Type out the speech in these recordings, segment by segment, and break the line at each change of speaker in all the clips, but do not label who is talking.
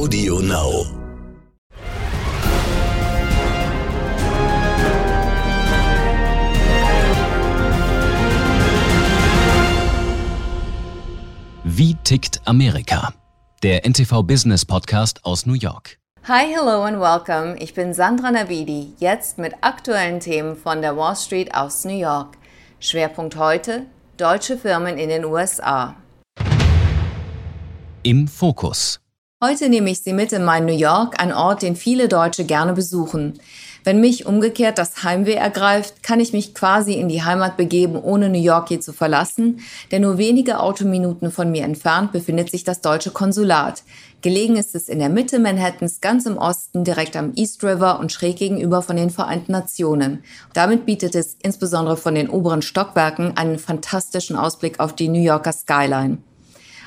Audio Now. Wie tickt Amerika? Der NTV Business Podcast aus New York.
Hi, hello and welcome. Ich bin Sandra Navidi, jetzt mit aktuellen Themen von der Wall Street aus New York. Schwerpunkt heute: deutsche Firmen in den USA.
Im Fokus.
Heute nehme ich Sie mit in mein New York, ein Ort, den viele Deutsche gerne besuchen. Wenn mich umgekehrt das Heimweh ergreift, kann ich mich quasi in die Heimat begeben, ohne New York je zu verlassen, denn nur wenige Autominuten von mir entfernt befindet sich das deutsche Konsulat. Gelegen ist es in der Mitte Manhattans, ganz im Osten, direkt am East River und schräg gegenüber von den Vereinten Nationen. Damit bietet es insbesondere von den oberen Stockwerken einen fantastischen Ausblick auf die New Yorker Skyline.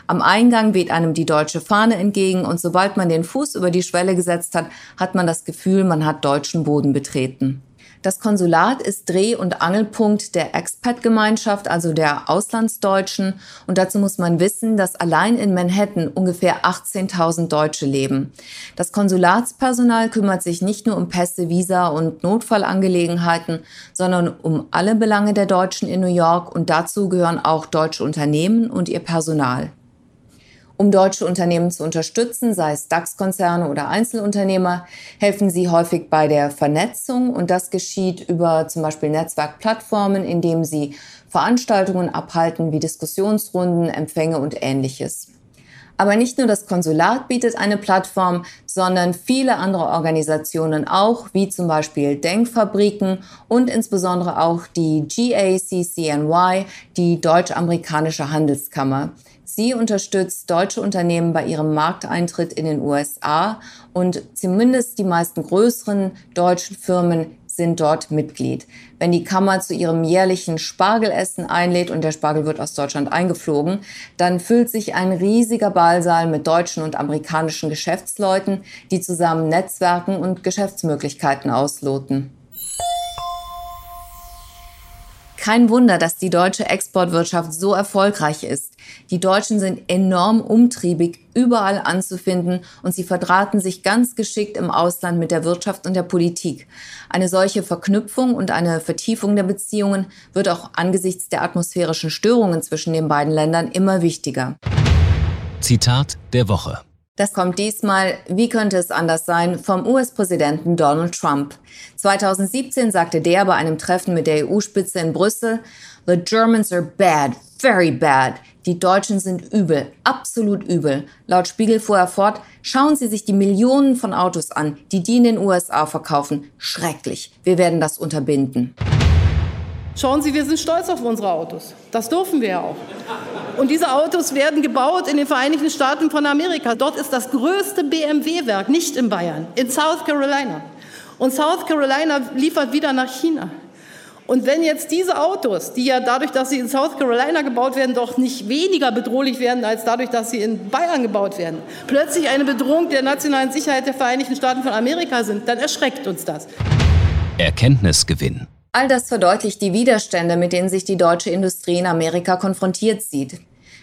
Am Eingang weht einem die deutsche Fahne entgegen und sobald man den Fuß über die Schwelle gesetzt hat, hat man das Gefühl, man hat deutschen Boden betreten. Das Konsulat ist Dreh- und Angelpunkt der Expat-Gemeinschaft, also der Auslandsdeutschen. Und dazu muss man wissen, dass allein in Manhattan ungefähr 18.000 Deutsche leben. Das Konsulatspersonal kümmert sich nicht nur um Pässe, Visa und Notfallangelegenheiten, sondern um alle Belange der Deutschen in New York. Und dazu gehören auch deutsche Unternehmen und ihr Personal. Um deutsche Unternehmen zu unterstützen, sei es DAX-Konzerne oder Einzelunternehmer, helfen sie häufig bei der Vernetzung und das geschieht über zum Beispiel Netzwerkplattformen, indem sie Veranstaltungen abhalten wie Diskussionsrunden, Empfänge und ähnliches. Aber nicht nur das Konsulat bietet eine Plattform, sondern viele andere Organisationen auch, wie zum Beispiel Denkfabriken und insbesondere auch die GACCNY, die Deutsch-Amerikanische Handelskammer. Sie unterstützt deutsche Unternehmen bei ihrem Markteintritt in den USA und zumindest die meisten größeren deutschen Firmen sind dort Mitglied. Wenn die Kammer zu ihrem jährlichen Spargelessen einlädt und der Spargel wird aus Deutschland eingeflogen, dann füllt sich ein riesiger Ballsaal mit deutschen und amerikanischen Geschäftsleuten, die zusammen Netzwerken und Geschäftsmöglichkeiten ausloten. Kein Wunder, dass die deutsche Exportwirtschaft so erfolgreich ist. Die Deutschen sind enorm umtriebig, überall anzufinden und sie verdrahten sich ganz geschickt im Ausland mit der Wirtschaft und der Politik. Eine solche Verknüpfung und eine Vertiefung der Beziehungen wird auch angesichts der atmosphärischen Störungen zwischen den beiden Ländern immer wichtiger.
Zitat der Woche.
Das kommt diesmal, wie könnte es anders sein, vom US-Präsidenten Donald Trump. 2017 sagte der bei einem Treffen mit der EU-Spitze in Brüssel, The Germans are bad, very bad. Die Deutschen sind übel, absolut übel. Laut Spiegel fuhr er fort, schauen Sie sich die Millionen von Autos an, die die in den USA verkaufen. Schrecklich. Wir werden das unterbinden.
Schauen Sie, wir sind stolz auf unsere Autos. Das dürfen wir ja auch. Und diese Autos werden gebaut in den Vereinigten Staaten von Amerika. Dort ist das größte BMW-Werk, nicht in Bayern, in South Carolina. Und South Carolina liefert wieder nach China. Und wenn jetzt diese Autos, die ja dadurch, dass sie in South Carolina gebaut werden, doch nicht weniger bedrohlich werden als dadurch, dass sie in Bayern gebaut werden, plötzlich eine Bedrohung der nationalen Sicherheit der Vereinigten Staaten von Amerika sind, dann erschreckt uns das.
Erkenntnisgewinn.
All das verdeutlicht die Widerstände, mit denen sich die deutsche Industrie in Amerika konfrontiert sieht.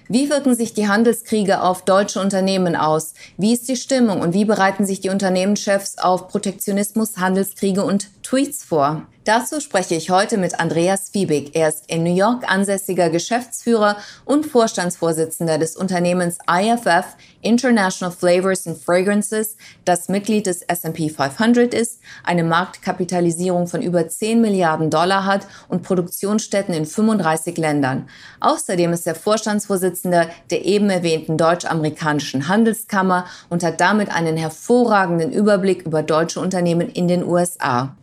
Wie wirken sich die Handelskriege auf deutsche Unternehmen aus? Wie ist die Stimmung und wie bereiten sich die Unternehmenschefs auf Protektionismus, Handelskriege und Tweets vor? Dazu spreche ich heute mit Andreas Fiebig. Er ist in New York ansässiger Geschäftsführer und Vorstandsvorsitzender des Unternehmens IFF International Flavors and Fragrances, das Mitglied des S&P 500 ist, eine Marktkapitalisierung von über 10 Milliarden Dollar hat und Produktionsstätten in 35 Ländern. Außerdem ist er Vorstandsvorsitzender der eben erwähnten deutsch-amerikanischen Handelskammer und hat damit einen hervorragenden Überblick über deutsche Unternehmen in den USA.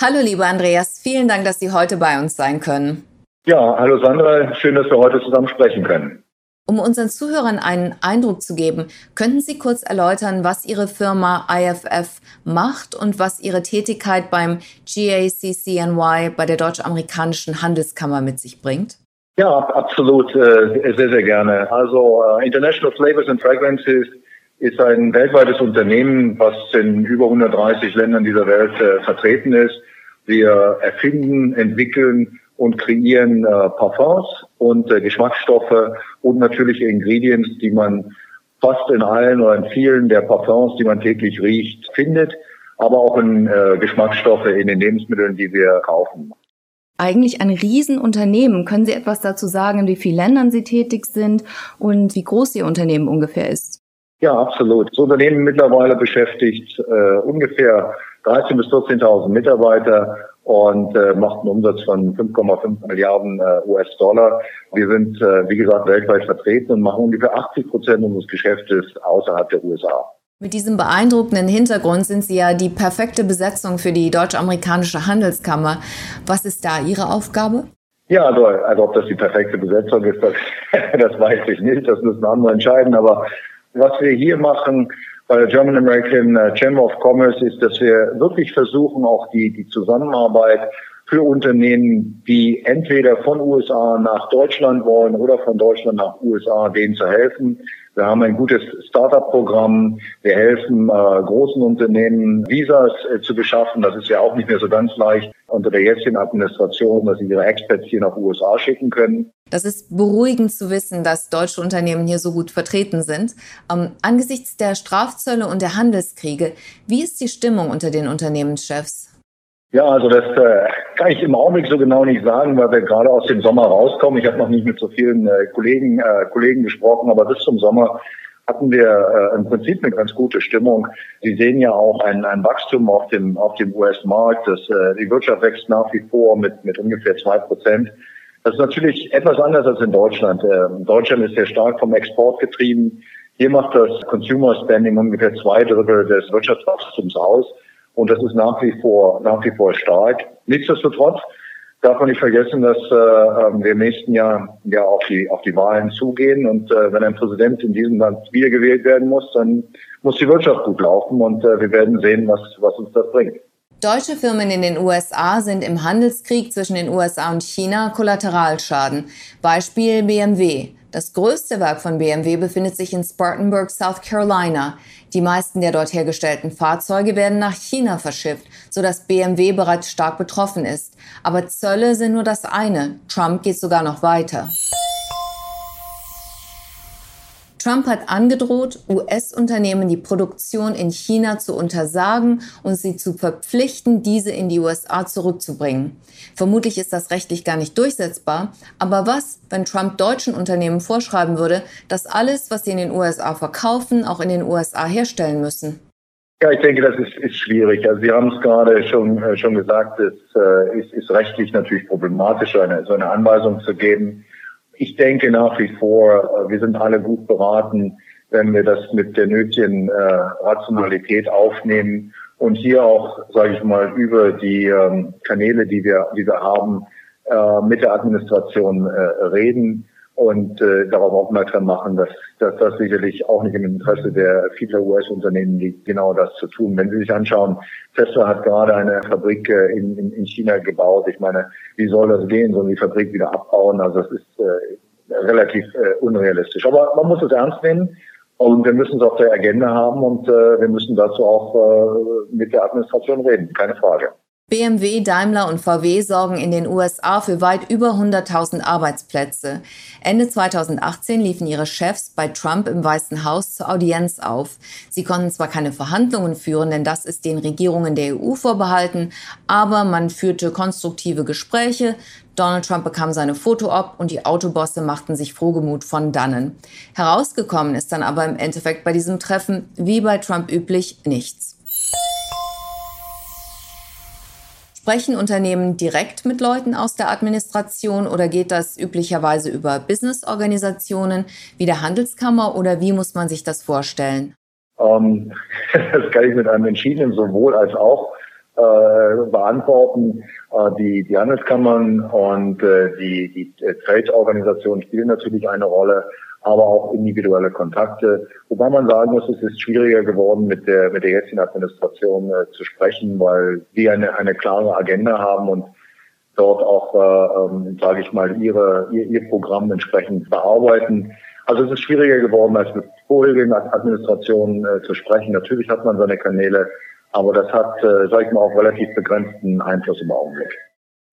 Hallo, lieber Andreas, vielen Dank, dass Sie heute bei uns sein können.
Ja, hallo Sandra, schön, dass wir heute zusammen sprechen können.
Um unseren Zuhörern einen Eindruck zu geben, könnten Sie kurz erläutern, was Ihre Firma IFF macht und was Ihre Tätigkeit beim GACCNY bei der Deutsch-Amerikanischen Handelskammer mit sich bringt?
Ja, absolut, äh, sehr, sehr gerne. Also uh, International Flavors and Fragrances ist ein weltweites Unternehmen, was in über 130 Ländern dieser Welt äh, vertreten ist. Wir erfinden, entwickeln und kreieren äh, Parfums und äh, Geschmacksstoffe und natürliche Ingredients, die man fast in allen oder in vielen der Parfums, die man täglich riecht, findet, aber auch in äh, Geschmacksstoffe in den Lebensmitteln, die wir kaufen.
Eigentlich ein Riesenunternehmen. Können Sie etwas dazu sagen, in wie vielen Ländern Sie tätig sind und wie groß Ihr Unternehmen ungefähr ist?
Ja, absolut. Das Unternehmen mittlerweile beschäftigt äh, ungefähr 13.000 bis 14.000 Mitarbeiter und äh, macht einen Umsatz von 5,5 Milliarden äh, US-Dollar. Wir sind, äh, wie gesagt, weltweit vertreten und machen ungefähr 80 Prozent unseres Geschäftes außerhalb der USA.
Mit diesem beeindruckenden Hintergrund sind Sie ja die perfekte Besetzung für die deutsch-amerikanische Handelskammer. Was ist da Ihre Aufgabe?
Ja, also, also ob das die perfekte Besetzung ist, das, das weiß ich nicht. Das müssen andere entscheiden. Aber was wir hier machen, bei der German American äh, Chamber of Commerce ist, dass wir wirklich versuchen, auch die, die Zusammenarbeit für Unternehmen, die entweder von USA nach Deutschland wollen oder von Deutschland nach USA, denen zu helfen. Wir haben ein gutes Startup-Programm. Wir helfen äh, großen Unternehmen, Visas äh, zu beschaffen. Das ist ja auch nicht mehr so ganz leicht unter der jetzigen Administration, dass sie ihre Experts hier nach USA schicken können.
Das ist beruhigend zu wissen, dass deutsche Unternehmen hier so gut vertreten sind. Ähm, angesichts der Strafzölle und der Handelskriege, wie ist die Stimmung unter den Unternehmenschefs?
Ja, also das äh, kann ich im Augenblick so genau nicht sagen, weil wir gerade aus dem Sommer rauskommen. Ich habe noch nicht mit so vielen äh, Kollegen, äh, Kollegen gesprochen, aber bis zum Sommer hatten wir äh, im Prinzip eine ganz gute Stimmung. Sie sehen ja auch ein, ein Wachstum auf dem, auf dem US-Markt. Das, äh, die Wirtschaft wächst nach wie vor mit, mit ungefähr zwei Prozent. Das ist natürlich etwas anders als in Deutschland. Äh, Deutschland ist sehr stark vom Export getrieben. Hier macht das Consumer Spending ungefähr zwei Drittel des Wirtschaftswachstums aus. Und das ist nach wie vor, nach wie vor stark. Nichtsdestotrotz darf man nicht vergessen, dass äh, ähm, wir im nächsten Jahr ja auf die, auf die Wahlen zugehen. Und äh, wenn ein Präsident in diesem Land wiedergewählt werden muss, dann muss die Wirtschaft gut laufen. Und äh, wir werden sehen, was, was uns das bringt.
Deutsche Firmen in den USA sind im Handelskrieg zwischen den USA und China Kollateralschaden. Beispiel BMW. Das größte Werk von BMW befindet sich in Spartanburg, South Carolina. Die meisten der dort hergestellten Fahrzeuge werden nach China verschifft, sodass BMW bereits stark betroffen ist. Aber Zölle sind nur das eine. Trump geht sogar noch weiter. Trump hat angedroht, US-Unternehmen die Produktion in China zu untersagen und sie zu verpflichten, diese in die USA zurückzubringen. Vermutlich ist das rechtlich gar nicht durchsetzbar. Aber was, wenn Trump deutschen Unternehmen vorschreiben würde, dass alles, was sie in den USA verkaufen, auch in den USA herstellen müssen?
Ja, ich denke, das ist, ist schwierig. Also Sie haben es gerade schon, äh, schon gesagt, es äh, ist, ist rechtlich natürlich problematisch, eine, so eine Anweisung zu geben. Ich denke nach wie vor, äh, wir sind alle gut beraten, wenn wir das mit der nötigen äh, Rationalität aufnehmen und hier auch, sage ich mal, über die ähm, Kanäle, die wir, die wir haben, äh, mit der Administration äh, reden und äh, darauf aufmerksam machen, dass, dass das sicherlich auch nicht im Interesse der vieler US-Unternehmen liegt, genau das zu tun. Wenn Sie sich anschauen, Tesla hat gerade eine Fabrik äh, in, in, in China gebaut. Ich meine, wie soll das gehen? Sollen die Fabrik wieder abbauen? Also das ist äh, relativ äh, unrealistisch. Aber man muss es ernst nehmen. Und wir müssen es auf der Agenda haben und äh, wir müssen dazu auch äh, mit der Administration reden, keine Frage.
BMW, Daimler und VW sorgen in den USA für weit über 100.000 Arbeitsplätze. Ende 2018 liefen ihre Chefs bei Trump im Weißen Haus zur Audienz auf. Sie konnten zwar keine Verhandlungen führen, denn das ist den Regierungen der EU vorbehalten, aber man führte konstruktive Gespräche. Donald Trump bekam seine Foto-Op und die Autobosse machten sich frohgemut von dannen. Herausgekommen ist dann aber im Endeffekt bei diesem Treffen, wie bei Trump üblich, nichts. Sprechen Unternehmen direkt mit Leuten aus der Administration oder geht das üblicherweise über Businessorganisationen wie der Handelskammer oder wie muss man sich das vorstellen?
Ähm, das kann ich mit einem entschiedenen sowohl als auch äh, beantworten. Äh, die, die Handelskammern und äh, die, die Trade-Organisationen spielen natürlich eine Rolle aber auch individuelle Kontakte. Wobei man sagen muss, es ist schwieriger geworden, mit der, mit der jetzigen Administration äh, zu sprechen, weil die eine, eine klare Agenda haben und dort auch, äh, ähm, sage ich mal, ihre, ihr, ihr Programm entsprechend bearbeiten. Also es ist schwieriger geworden, als mit vorherigen Administrationen äh, zu sprechen. Natürlich hat man seine Kanäle, aber das hat, äh, sage ich mal, auch relativ begrenzten Einfluss im Augenblick.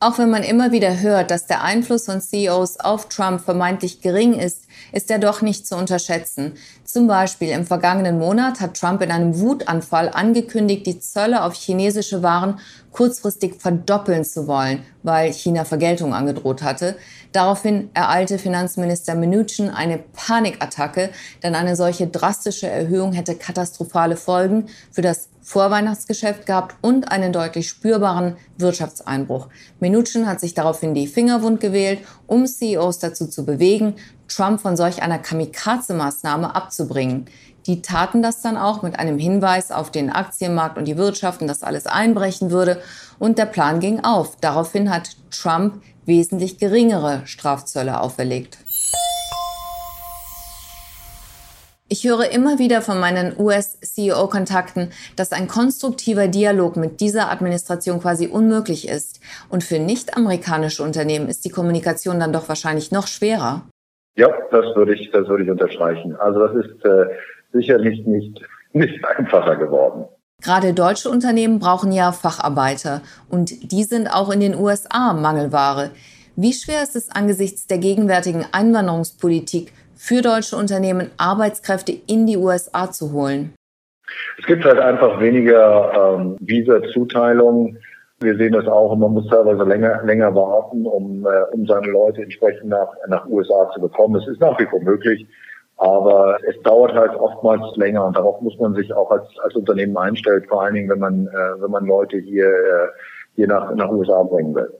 Auch wenn man immer wieder hört, dass der Einfluss von CEOs auf Trump vermeintlich gering ist, ist er doch nicht zu unterschätzen. Zum Beispiel im vergangenen Monat hat Trump in einem Wutanfall angekündigt, die Zölle auf chinesische Waren kurzfristig verdoppeln zu wollen, weil China Vergeltung angedroht hatte. Daraufhin ereilte Finanzminister Mnuchin eine Panikattacke, denn eine solche drastische Erhöhung hätte katastrophale Folgen für das Vorweihnachtsgeschäft gehabt und einen deutlich spürbaren Wirtschaftseinbruch. Mnuchin hat sich daraufhin die Finger wund gewählt, um CEOs dazu zu bewegen, Trump von solch einer Kamikaze-Maßnahme abzubringen. Die taten das dann auch mit einem Hinweis auf den Aktienmarkt und die Wirtschaft und dass alles einbrechen würde. Und der Plan ging auf. Daraufhin hat Trump wesentlich geringere Strafzölle auferlegt. Ich höre immer wieder von meinen US-CEO-Kontakten, dass ein konstruktiver Dialog mit dieser Administration quasi unmöglich ist. Und für nicht-amerikanische Unternehmen ist die Kommunikation dann doch wahrscheinlich noch schwerer.
Ja, das würde ich, das würde ich unterstreichen. Also das ist äh, sicherlich nicht, nicht einfacher geworden.
Gerade deutsche Unternehmen brauchen ja Facharbeiter und die sind auch in den USA Mangelware. Wie schwer ist es angesichts der gegenwärtigen Einwanderungspolitik für deutsche Unternehmen Arbeitskräfte in die USA zu holen?
Es gibt halt einfach weniger ähm, Visa-Zuteilungen. Wir sehen das auch und man muss teilweise länger, länger warten, um, äh, um seine Leute entsprechend nach, nach USA zu bekommen. Es ist nach wie vor möglich, aber es dauert halt oftmals länger und darauf muss man sich auch als, als Unternehmen einstellen, vor allen Dingen, wenn man, äh, wenn man Leute hier, äh, hier nach, nach USA bringen will.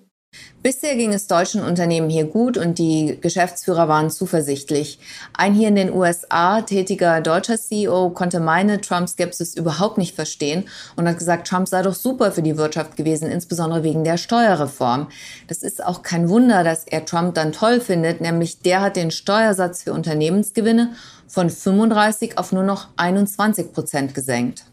Bisher ging es deutschen Unternehmen hier gut und die Geschäftsführer waren zuversichtlich. Ein hier in den USA tätiger deutscher CEO konnte meine Trump-Skepsis überhaupt nicht verstehen und hat gesagt, Trump sei doch super für die Wirtschaft gewesen, insbesondere wegen der Steuerreform. Das ist auch kein Wunder, dass er Trump dann toll findet, nämlich der hat den Steuersatz für Unternehmensgewinne von 35 auf nur noch 21 Prozent gesenkt.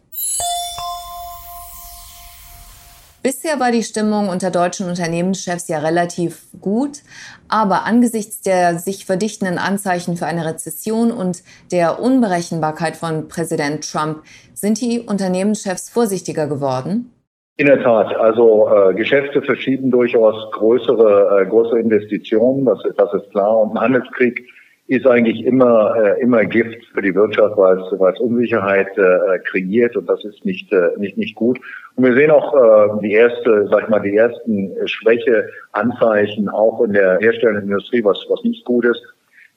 Bisher war die Stimmung unter deutschen Unternehmenschefs ja relativ gut, aber angesichts der sich verdichtenden Anzeichen für eine Rezession und der Unberechenbarkeit von Präsident Trump sind die Unternehmenschefs vorsichtiger geworden?
In der Tat, also äh, Geschäfte verschieben durchaus größere, äh, größere Investitionen, das, das ist klar. Und ein Handelskrieg ist eigentlich immer äh, immer Gift für die Wirtschaft, weil es, weil es Unsicherheit äh, kreiert und das ist nicht äh, nicht nicht gut. Und wir sehen auch äh, die erste, sag ich mal, die ersten Schwächeanzeichen auch in der herstellenden Industrie, was was nicht gut ist.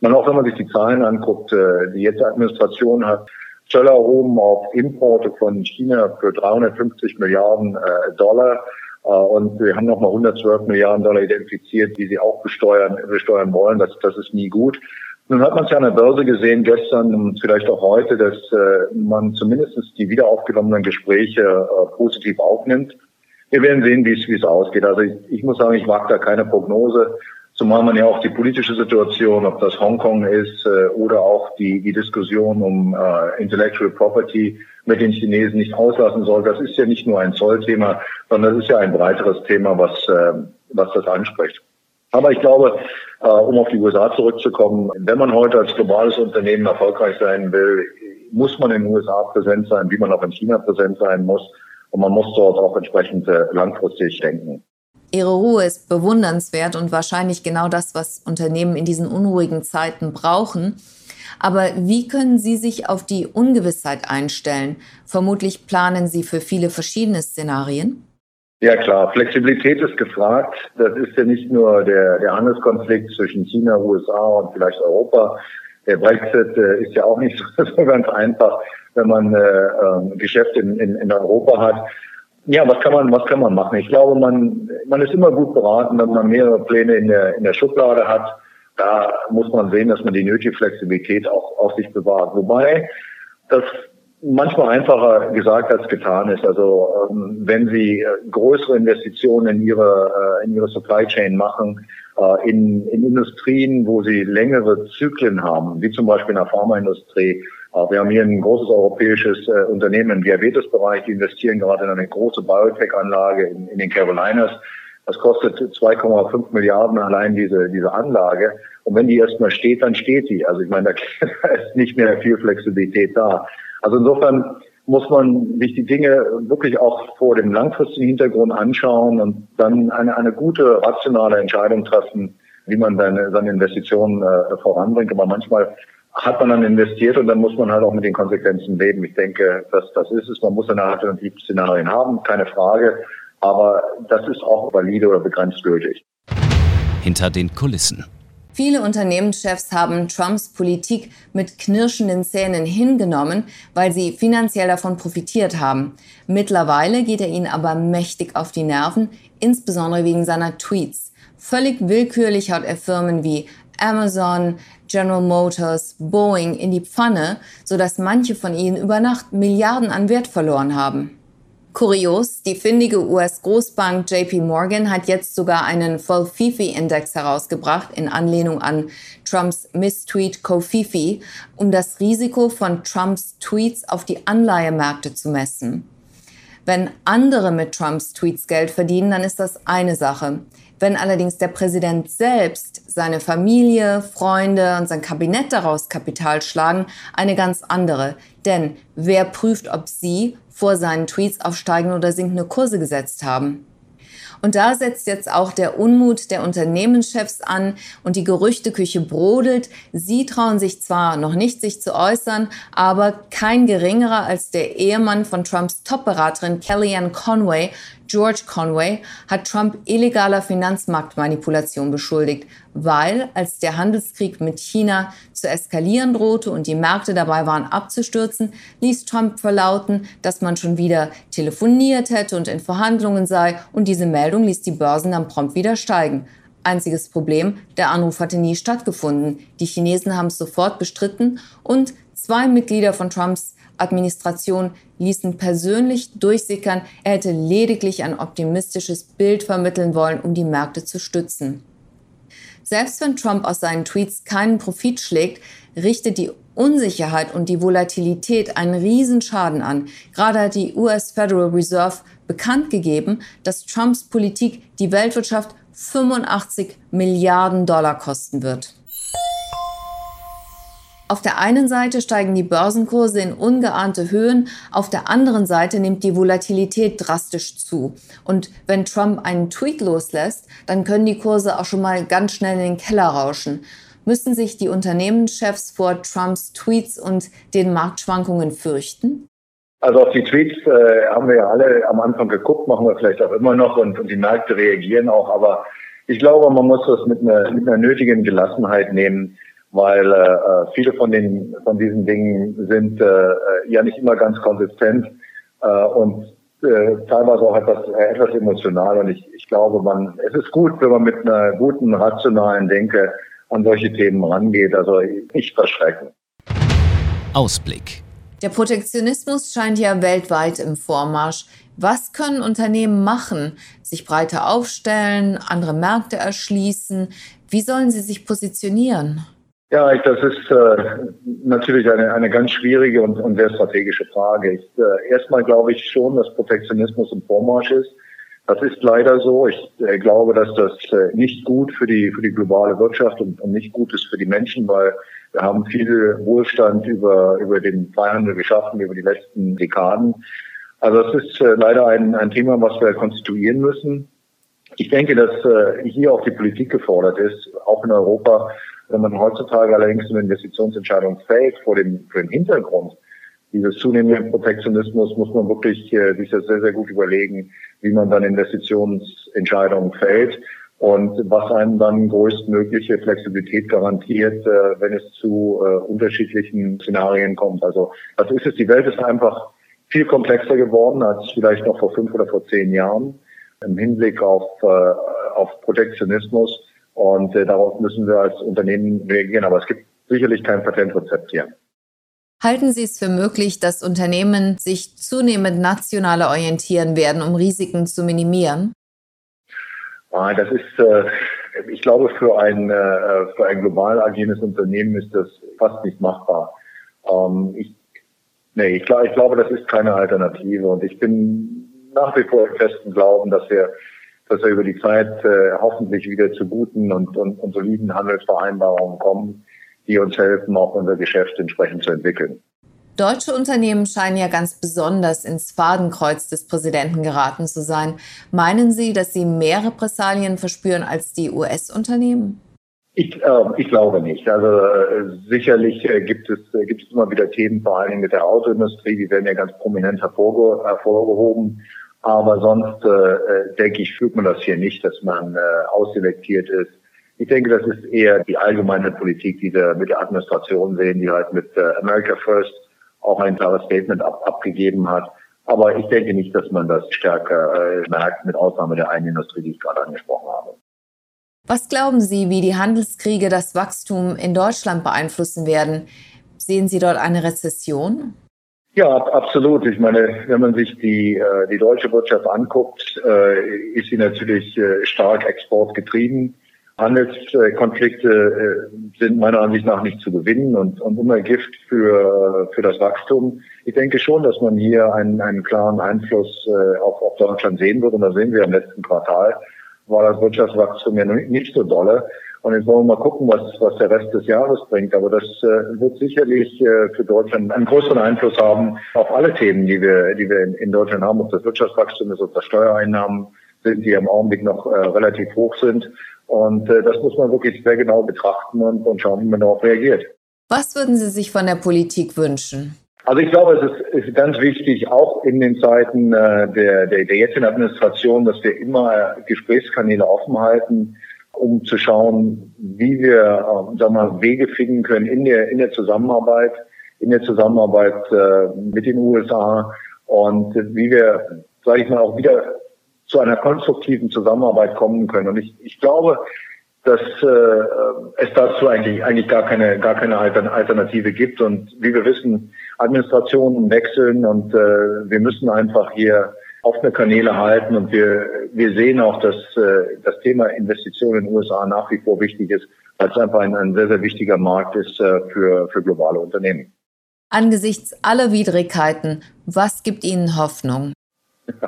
Man auch wenn man sich die Zahlen anguckt, äh, die jetzt Administration hat Zölle erhoben auf Importe von China für 350 Milliarden äh, Dollar. Äh, und wir haben nochmal 112 Milliarden Dollar identifiziert, die sie auch besteuern, besteuern wollen. Das, das ist nie gut. Nun hat man es ja an der Börse gesehen, gestern und vielleicht auch heute, dass äh, man zumindest die wieder aufgenommenen Gespräche äh, positiv aufnimmt. Wir werden sehen, wie es ausgeht. Also ich, ich muss sagen, ich wage da keine Prognose, zumal man ja auch die politische Situation, ob das Hongkong ist äh, oder auch die, die Diskussion um Intellectual Property mit den Chinesen nicht auslassen soll. Das ist ja nicht nur ein Zollthema, sondern das ist ja ein breiteres Thema, was, was das anspricht. Aber ich glaube, äh, um auf die USA zurückzukommen, wenn man heute als globales Unternehmen erfolgreich sein will, muss man in den USA präsent sein, wie man auch in China präsent sein muss. Und man muss dort auch entsprechend äh, langfristig denken.
Ihre Ruhe ist bewundernswert und wahrscheinlich genau das, was Unternehmen in diesen unruhigen Zeiten brauchen. Aber wie können Sie sich auf die Ungewissheit einstellen? Vermutlich planen Sie für viele verschiedene Szenarien.
Ja klar, Flexibilität ist gefragt. Das ist ja nicht nur der, der Handelskonflikt zwischen China, USA und vielleicht Europa. Der Brexit äh, ist ja auch nicht so, so ganz einfach, wenn man äh, äh, Geschäfte in, in, in Europa hat. Ja, was kann man, was kann man machen? Ich glaube, man, man ist immer gut beraten, wenn man mehrere Pläne in der, in der Schublade hat. Da muss man sehen, dass man die nötige Flexibilität auch auf sich bewahrt. Wobei das manchmal einfacher gesagt als getan ist. Also ähm, wenn Sie äh, größere Investitionen in Ihre äh, in Ihre Supply Chain machen, äh, in, in Industrien, wo Sie längere Zyklen haben, wie zum Beispiel in der Pharmaindustrie. Äh, wir haben hier ein großes europäisches Unternehmen im Diabetesbereich, die investieren gerade in eine große Biotech-Anlage in, in den Carolinas. Das kostet 2,5 Milliarden allein diese, diese Anlage. Und wenn die erstmal steht, dann steht die. Also ich meine, da ist nicht mehr viel Flexibilität da. Also insofern muss man sich die Dinge wirklich auch vor dem langfristigen Hintergrund anschauen und dann eine, eine gute, rationale Entscheidung treffen, wie man seine, seine Investitionen äh, voranbringt. Aber manchmal hat man dann investiert und dann muss man halt auch mit den Konsequenzen leben. Ich denke, dass das ist es. Man muss eine Alternativszenarien haben, keine Frage. Aber das ist auch valide oder begrenzt gültig.
Hinter den Kulissen.
Viele Unternehmenschefs haben Trumps Politik mit knirschenden Zähnen hingenommen, weil sie finanziell davon profitiert haben. Mittlerweile geht er ihnen aber mächtig auf die Nerven, insbesondere wegen seiner Tweets. Völlig willkürlich haut er Firmen wie Amazon, General Motors, Boeing in die Pfanne, sodass manche von ihnen über Nacht Milliarden an Wert verloren haben. Kurios, die findige US-Großbank JP Morgan hat jetzt sogar einen Folfifi-Index herausgebracht in Anlehnung an Trumps Misstweet Kofifi, um das Risiko von Trumps Tweets auf die Anleihemärkte zu messen. Wenn andere mit Trumps Tweets Geld verdienen, dann ist das eine Sache. Wenn allerdings der Präsident selbst, seine Familie, Freunde und sein Kabinett daraus Kapital schlagen, eine ganz andere. Denn wer prüft, ob sie vor seinen Tweets auf steigende oder sinkende Kurse gesetzt haben? Und da setzt jetzt auch der Unmut der Unternehmenschefs an und die Gerüchteküche brodelt. Sie trauen sich zwar noch nicht, sich zu äußern, aber kein geringerer als der Ehemann von Trumps Topberaterin Kellyanne Conway George Conway hat Trump illegaler Finanzmarktmanipulation beschuldigt, weil, als der Handelskrieg mit China zu eskalieren drohte und die Märkte dabei waren abzustürzen, ließ Trump verlauten, dass man schon wieder telefoniert hätte und in Verhandlungen sei und diese Meldung ließ die Börsen dann prompt wieder steigen. Einziges Problem, der Anruf hatte nie stattgefunden. Die Chinesen haben es sofort bestritten und zwei Mitglieder von Trumps Administration ließen persönlich durchsickern, er hätte lediglich ein optimistisches Bild vermitteln wollen, um die Märkte zu stützen. Selbst wenn Trump aus seinen Tweets keinen Profit schlägt, richtet die Unsicherheit und die Volatilität einen Riesenschaden an. Gerade hat die US Federal Reserve bekannt gegeben, dass Trumps Politik die Weltwirtschaft 85 Milliarden Dollar kosten wird. Auf der einen Seite steigen die Börsenkurse in ungeahnte Höhen, auf der anderen Seite nimmt die Volatilität drastisch zu. Und wenn Trump einen Tweet loslässt, dann können die Kurse auch schon mal ganz schnell in den Keller rauschen. Müssen sich die Unternehmenschefs vor Trumps Tweets und den Marktschwankungen fürchten?
Also auf die Tweets äh, haben wir ja alle am Anfang geguckt, machen wir vielleicht auch immer noch und, und die Märkte reagieren auch. Aber ich glaube, man muss das mit einer, mit einer nötigen Gelassenheit nehmen weil äh, viele von den von diesen Dingen sind äh, ja nicht immer ganz konsistent äh, und äh, teilweise auch etwas äh, etwas emotional und ich, ich glaube man es ist gut wenn man mit einer guten rationalen Denke an solche Themen rangeht also nicht verschrecken
Ausblick
der Protektionismus scheint ja weltweit im Vormarsch. Was können Unternehmen machen? Sich breiter aufstellen, andere Märkte erschließen? Wie sollen sie sich positionieren?
Ja, das ist äh, natürlich eine, eine ganz schwierige und, und sehr strategische Frage. Ich, äh, erstmal glaube ich schon, dass Protektionismus im Vormarsch ist. Das ist leider so. Ich äh, glaube, dass das äh, nicht gut für die, für die globale Wirtschaft und, und nicht gut ist für die Menschen, weil wir haben viel Wohlstand über, über den Freihandel geschaffen, über die letzten Dekaden. Also es ist äh, leider ein, ein Thema, was wir konstituieren müssen. Ich denke, dass äh, hier auch die Politik gefordert ist, auch in Europa, wenn man heutzutage allerdings eine Investitionsentscheidung fällt vor dem, vor dem Hintergrund dieses zunehmenden Protektionismus, muss man wirklich äh, sich das sehr, sehr gut überlegen, wie man dann Investitionsentscheidungen fällt und was einem dann größtmögliche Flexibilität garantiert, äh, wenn es zu äh, unterschiedlichen Szenarien kommt. Also, also ist es, die Welt ist einfach viel komplexer geworden als vielleicht noch vor fünf oder vor zehn Jahren im Hinblick auf, äh, auf Protektionismus. Und äh, darauf müssen wir als Unternehmen reagieren. Aber es gibt sicherlich kein Patentrezept hier.
Halten Sie es für möglich, dass Unternehmen sich zunehmend nationaler orientieren werden, um Risiken zu minimieren?
Ah, das ist, äh, ich glaube, für ein, äh, für ein global agierendes Unternehmen ist das fast nicht machbar. Ähm, ich, nee, ich, ich glaube, das ist keine Alternative. Und ich bin nach wie vor im festen Glauben, dass wir dass wir über die Zeit äh, hoffentlich wieder zu guten und, und, und soliden Handelsvereinbarungen kommen, die uns helfen, auch unser Geschäft entsprechend zu entwickeln.
Deutsche Unternehmen scheinen ja ganz besonders ins Fadenkreuz des Präsidenten geraten zu sein. Meinen Sie, dass sie mehr Repressalien verspüren als die US-Unternehmen?
Ich, äh, ich glaube nicht. Also äh, sicherlich äh, gibt es äh, gibt es immer wieder Themen, vor allem mit der Autoindustrie, die werden ja ganz prominent hervorge hervorgehoben. Aber sonst äh, äh, denke ich, fühlt man das hier nicht, dass man äh, ausselektiert ist. Ich denke, das ist eher die allgemeine Politik, die wir mit der Administration sehen, die halt mit äh, America First auch ein klares Statement ab, abgegeben hat. Aber ich denke nicht, dass man das stärker äh, merkt, mit Ausnahme der einen Industrie, die ich gerade angesprochen habe.
Was glauben Sie, wie die Handelskriege das Wachstum in Deutschland beeinflussen werden? Sehen Sie dort eine Rezession?
Ja, absolut. Ich meine, wenn man sich die, äh, die deutsche Wirtschaft anguckt, äh, ist sie natürlich äh, stark exportgetrieben. Handelskonflikte äh, sind meiner Ansicht nach nicht zu gewinnen und, und immer Gift für, für das Wachstum. Ich denke schon, dass man hier einen, einen klaren Einfluss äh, auf, auf Deutschland sehen wird und das sehen wir im letzten Quartal, war das Wirtschaftswachstum ja nicht so dolle. Und jetzt wollen wir mal gucken, was, was der Rest des Jahres bringt. Aber das äh, wird sicherlich äh, für Deutschland einen größeren Einfluss haben auf alle Themen, die wir, die wir in, in Deutschland haben, ob das Wirtschaftswachstum ist, ob das Steuereinnahmen sind, die im Augenblick noch äh, relativ hoch sind. Und äh, das muss man wirklich sehr genau betrachten und, und schauen, wie man darauf reagiert.
Was würden Sie sich von der Politik wünschen?
Also ich glaube, es ist, ist ganz wichtig, auch in den Zeiten äh, der, der, der jetzigen Administration, dass wir immer äh, Gesprächskanäle offen halten, um zu schauen, wie wir äh, sagen wir, Wege finden können in der, in der Zusammenarbeit, in der Zusammenarbeit äh, mit den USA und wie wir, sage ich mal, auch wieder zu einer konstruktiven Zusammenarbeit kommen können. Und ich, ich glaube, dass äh, es dazu eigentlich eigentlich gar keine gar keine Alternative gibt und wie wir wissen Administrationen wechseln und äh, wir müssen einfach hier offene Kanäle halten und wir wir sehen auch dass äh, das Thema Investitionen in den USA nach wie vor wichtig ist weil es einfach ein, ein sehr sehr wichtiger Markt ist äh, für für globale Unternehmen
angesichts aller Widrigkeiten was gibt Ihnen Hoffnung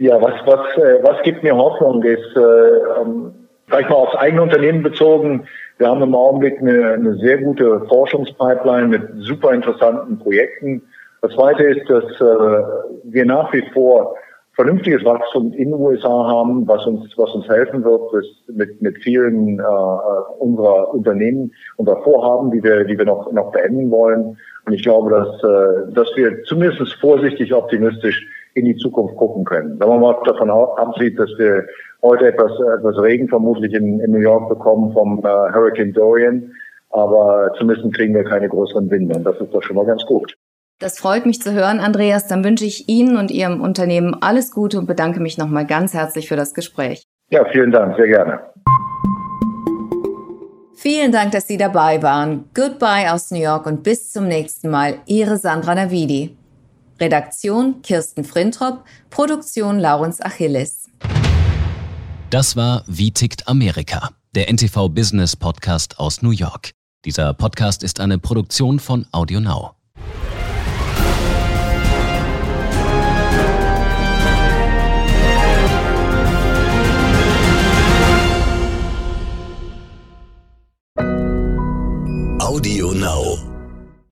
Ja, was, was, äh, was gibt mir Hoffnung ist, äh, ähm, sag ich mal, aufs eigene Unternehmen bezogen. Wir haben im Augenblick eine, eine sehr gute Forschungspipeline mit super interessanten Projekten. Das zweite ist, dass äh, wir nach wie vor vernünftiges Wachstum in den USA haben, was uns, was uns helfen wird, ist mit, mit vielen äh, unserer Unternehmen, unserer Vorhaben, die wir, die wir noch, noch beenden wollen. Und ich glaube, dass, äh, dass wir zumindest vorsichtig optimistisch in die Zukunft gucken können. Wenn man mal davon absieht, dass wir heute etwas, etwas Regen vermutlich in, in New York bekommen vom äh, Hurricane Dorian, aber zumindest kriegen wir keine größeren Winde und das ist doch schon mal ganz gut.
Das freut mich zu hören, Andreas. Dann wünsche ich Ihnen und Ihrem Unternehmen alles Gute und bedanke mich nochmal ganz herzlich für das Gespräch.
Ja, vielen Dank, sehr gerne.
Vielen Dank, dass Sie dabei waren. Goodbye aus New York und bis zum nächsten Mal. Ihre Sandra Navidi. Redaktion Kirsten Frintrop, Produktion Laurens Achilles.
Das war Wie tickt Amerika, der NTV Business Podcast aus New York. Dieser Podcast ist eine Produktion von AudioNow. Audio Now.